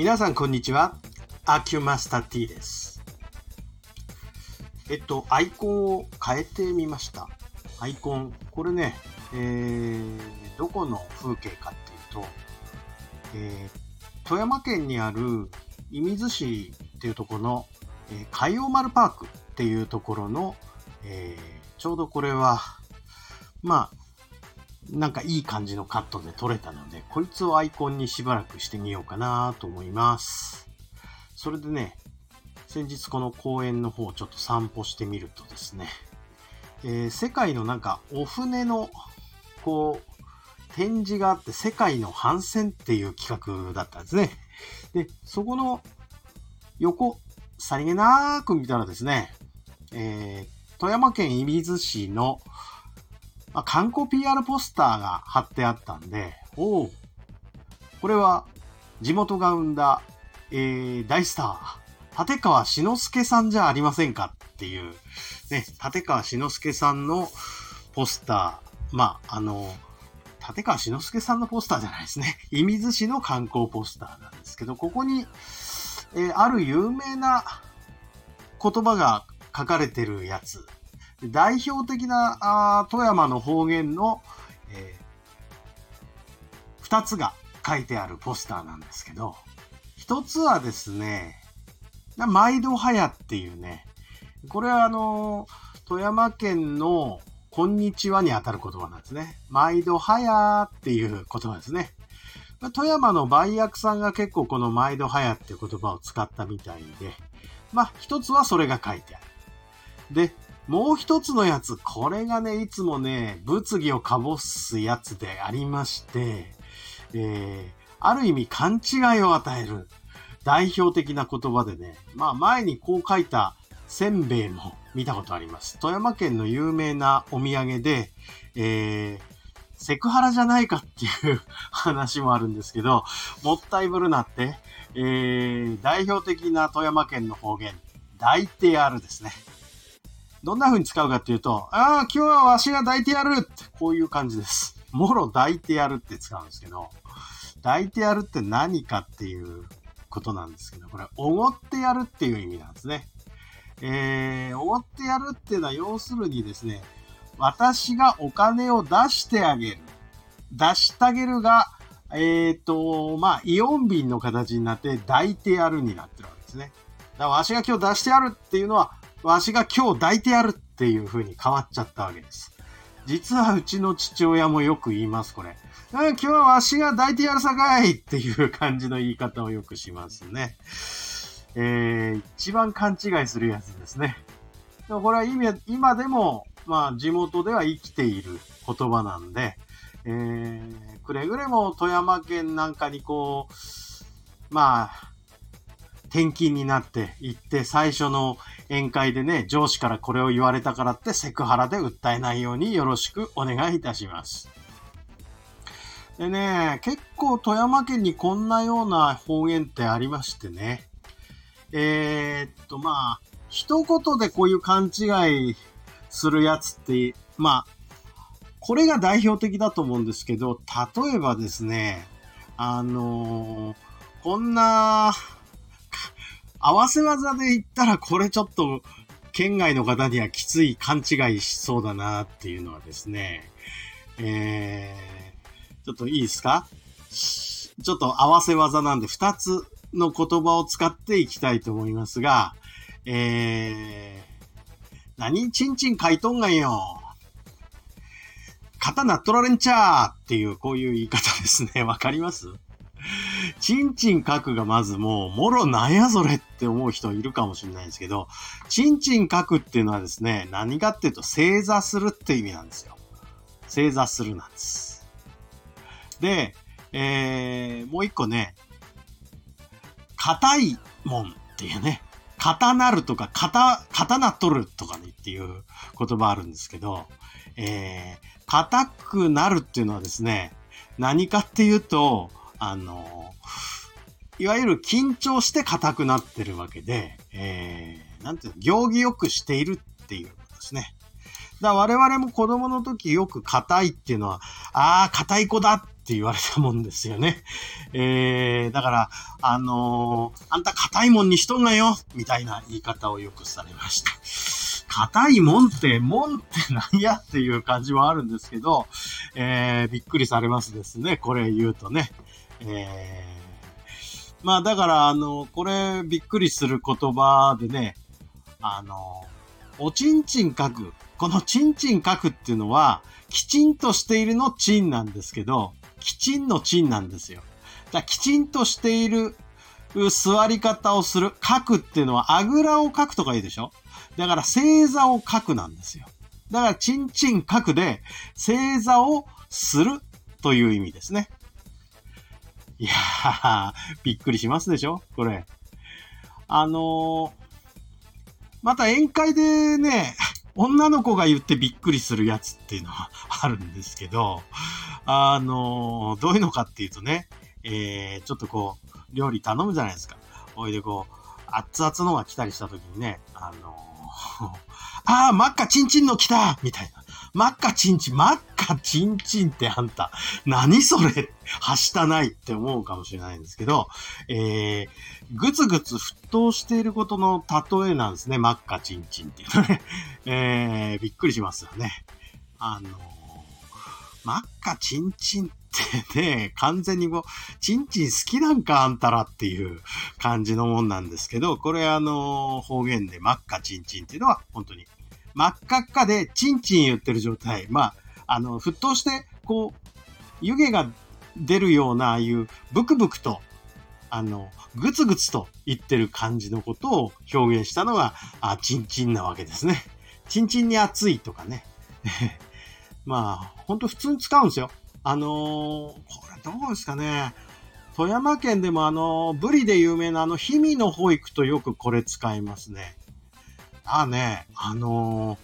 皆さんこんにちは。アキュマスタ T です。えっと、アイコンを変えてみました。アイコン、これね、えー、どこの風景かっていうと、えー、富山県にある射水市っていうところの、えー、海洋丸パークっていうところの、えー、ちょうどこれは、まあ、なんかいい感じのカットで撮れたので、こいつをアイコンにしばらくしてみようかなと思います。それでね、先日この公園の方をちょっと散歩してみるとですね、えー世界のなんかお船のこう展示があって世界の帆船っていう企画だったんですね。で、そこの横、さりげなーく見たらですね、えー富山県射水市のまあ、観光 PR ポスターが貼ってあったんで、おお、これは地元が生んだ、えー、大スター、立川志の輔さんじゃありませんかっていう、ね、立川志の輔さんのポスター、まあ、あの、立川志の輔さんのポスターじゃないですね。射水市の観光ポスターなんですけど、ここに、えーある有名な言葉が書かれてるやつ、代表的なあー富山の方言の、えー二つが書いてあるポスターなんですけど、一つはですね、毎度早っていうね、これはあの富山県のこんにちはにあたる言葉なんですね。毎度早っていう言葉ですね。富山の売薬さんが結構この毎度早っていう言葉を使ったみたいで、まあ一つはそれが書いてある。で、もう一つのやつ、これがね、いつもね、物議をかぼすやつでありまして、えー、ある意味勘違いを与える代表的な言葉でね、まあ前にこう書いたせんべいも見たことあります。富山県の有名なお土産で、えー、セクハラじゃないかっていう 話もあるんですけど、もったいぶるなって、えー、代表的な富山県の方言、抱いてやるですね。どんな風に使うかっていうと、ああ、今日はわしが抱いてやるって、こういう感じです。もろ抱いてやるって使うんですけど、抱いてやるって何かっていうことなんですけど、これ、おごってやるっていう意味なんですね。えー、おごってやるっていうのは、要するにですね、私がお金を出してあげる。出してあげるが、えっ、と、まあ、イオン瓶の形になって、抱いてやるになってるわけですね。だから、わしが今日出してやるっていうのは、わしが今日抱いてやるっていう風に変わっちゃったわけです。実はうちの父親もよく言います、これ。今日はわしが抱いてやるさかいっていう感じの言い方をよくしますね。えー、一番勘違いするやつですね。でもこれは今今でも、まあ地元では生きている言葉なんで、えー、くれぐれも富山県なんかにこう、まあ、転勤になって行って最初の宴会でね、上司からこれを言われたからってセクハラで訴えないようによろしくお願いいたします。でね、結構富山県にこんなような方言ってありましてね。えーっと、まあ、一言でこういう勘違いするやつって、まあ、これが代表的だと思うんですけど、例えばですね、あのーこんな、合わせ技で言ったらこれちょっと県外の方にはきつい勘違いしそうだなっていうのはですね、えー、ちょっといいですか？ちょっと合わせ技なんで2つの言葉を使っていきたいと思いますが、えー、何？ちんちん書いとんがんよ。刀取られんちゃーっていうこういう言い方ですね。わかります？ちんちん書くがまずもう、もろなんやそれって思う人いるかもしれないんですけど、ちんちん書くっていうのはですね、何かっていうと正座するって意味なんですよ。正座するなんです。で、えー、もう一個ね、硬いもんっていうね、硬なるとか、硬、刀取るとかねっていう言葉あるんですけど、えー、硬くなるっていうのはですね、何かっていうと、あの、いわゆる緊張して硬くなってるわけで、えー、なんていうの、行儀よくしているっていうことですね。だから我々も子供の時よく硬いっていうのは、ああ、硬い子だって言われたもんですよね。えー、だから、あのー、あんた硬いもんにしとんなよみたいな言い方をよくされました。硬いもんって、もんって何やっていう感じはあるんですけど、えー、びっくりされますですね。これ言うとね。えー、まあだから、あの、これびっくりする言葉でね、あの、おちんちん書く。このちんちん書くっていうのは、きちんとしているのちんなんですけど、きちんのちんなんですよ。だきちんとしている座り方をする。書くっていうのは、あぐらを書くとかいいでしょ？だから正座を書くなんですよ。だから、ちんちん書くで、正座をするという意味ですね。いやー、びっくりしますでしょ？これ。あのー、また宴会でね、女の子が言ってびっくりするやつっていうのはあるんですけど、あのー、どういうのかっていうとね、えー、ちょっとこう、料理頼むじゃないですか。おいでこう、熱々のが来たりした時にね、あのー、ああ、マッカチンチンの来たみたいな。マッカチンチン、マッカチンチンってあんた、何それ？はしたないって思うかもしれないんですけど、えー、ぐつぐつ沸騰していることの例えなんですね。マッカチンチンっていうのね。えー、びっくりしますよね。あのー、マッカチンチンってね、完全にこう、チンチン好きなんかあんたらっていう感じのもんなんですけど、これあの、方言でマッカチンチンっていうのは本当に真っ赤っかでチンチン言ってる状態。まあ、あの、沸騰して、こう、湯気が出るような、ああいうブクブクと、あの、グツグツと言ってる感じのことを表現したのが、あ、チンチンなわけですね。チンチンに熱いとかね。まあ、ほんと普通に使うんですよ。あのー、これどうですかね。富山県でもあの、ブリで有名なあの、氷見の保育とよくこれ使いますね。あね、あのー、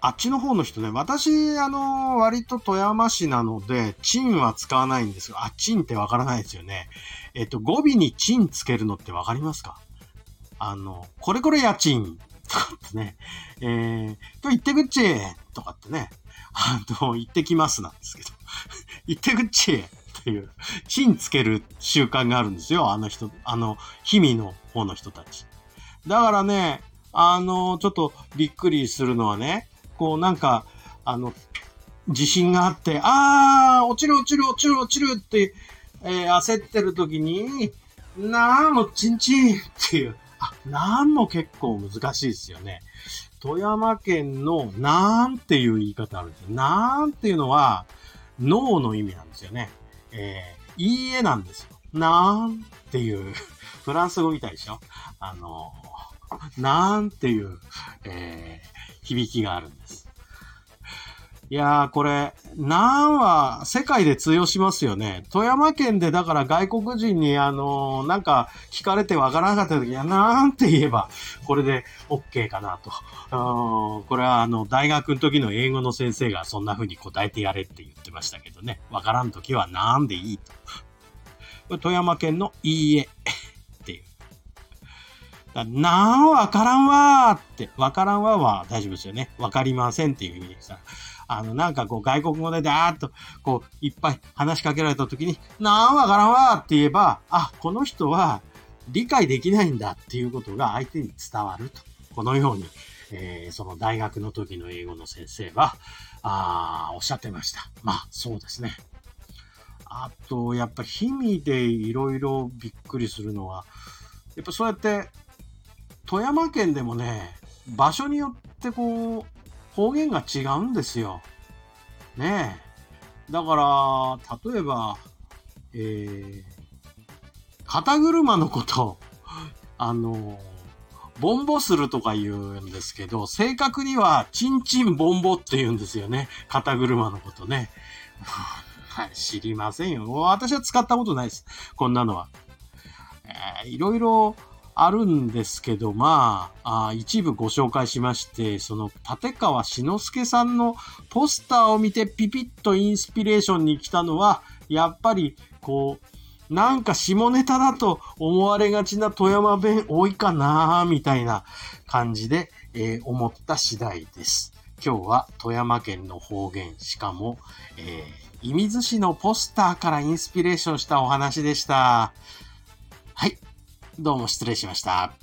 あっちの方の人ね、私、あの、割と富山市なので、チンは使わないんですよ。あ、チンってわからないですよね。えっと、語尾にチンつけるのってわかりますか？あの、これこれ家賃とかってね、えー、と言ってくっちとかってね、あの、行ってきますなんですけど、行ってくっちっていう、チンつける習慣があるんですよ。あの人、あの、氷見の方の人たち。だからね、あの、ちょっとびっくりするのはね、こうなんか、あの、地震があって、あー、落ちる落ちる落ちる落ちるって、えー、焦ってる時に、なんもちんちんっていう、あ、なんも結構難しいですよね。富山県のなんっていう言い方あるんですよ。なんっていうのは、脳の意味なんですよね。えー、いいえなんですよ。なんっていう、フランス語みたいでしょ？あの、なんていう、えー、響きがあるんです。いやー、これ、なんは世界で通用しますよね。富山県でだから外国人にあのー、なんか聞かれてわからなかった時には、なんて言えば、これで OK かなと。これはあの、大学の時の英語の先生がそんな風に答えてやれって言ってましたけどね。わからん時はなんでいいと。富山県のいいえ。なんわからんわーって、わからんわは大丈夫ですよね。わかりませんっていう意味でさ。あの、なんかこう外国語でダーッとこういっぱい話しかけられた時に、なんわからんわーって言えば、あ、この人は理解できないんだっていうことが相手に伝わると。このように、えー、その大学の時の英語の先生は、あおっしゃってました。まあ、そうですね。あと、やっぱ日々でいろいろびっくりするのは、やっぱそうやって富山県でもね、場所によってこう、方言が違うんですよ。ねえ。だから、例えば、えー、肩車のこと、あの、ボンボするとか言うんですけど、正確には、チンチンボンボって言うんですよね。肩車のことね。知りませんよ。私は使ったことないです。こんなのは。えー、いろいろ、あるんですけど、まあ、あ一部ご紹介しまして、その立川志の輔さんのポスターを見てピピッとインスピレーションに来たのは、やっぱり、こう、なんか下ネタだと思われがちな富山弁多いかなみたいな感じで、えー、思った次第です。今日は富山県の方言、しかも、えー、射水市のポスターからインスピレーションしたお話でした。はい。どうも失礼しました。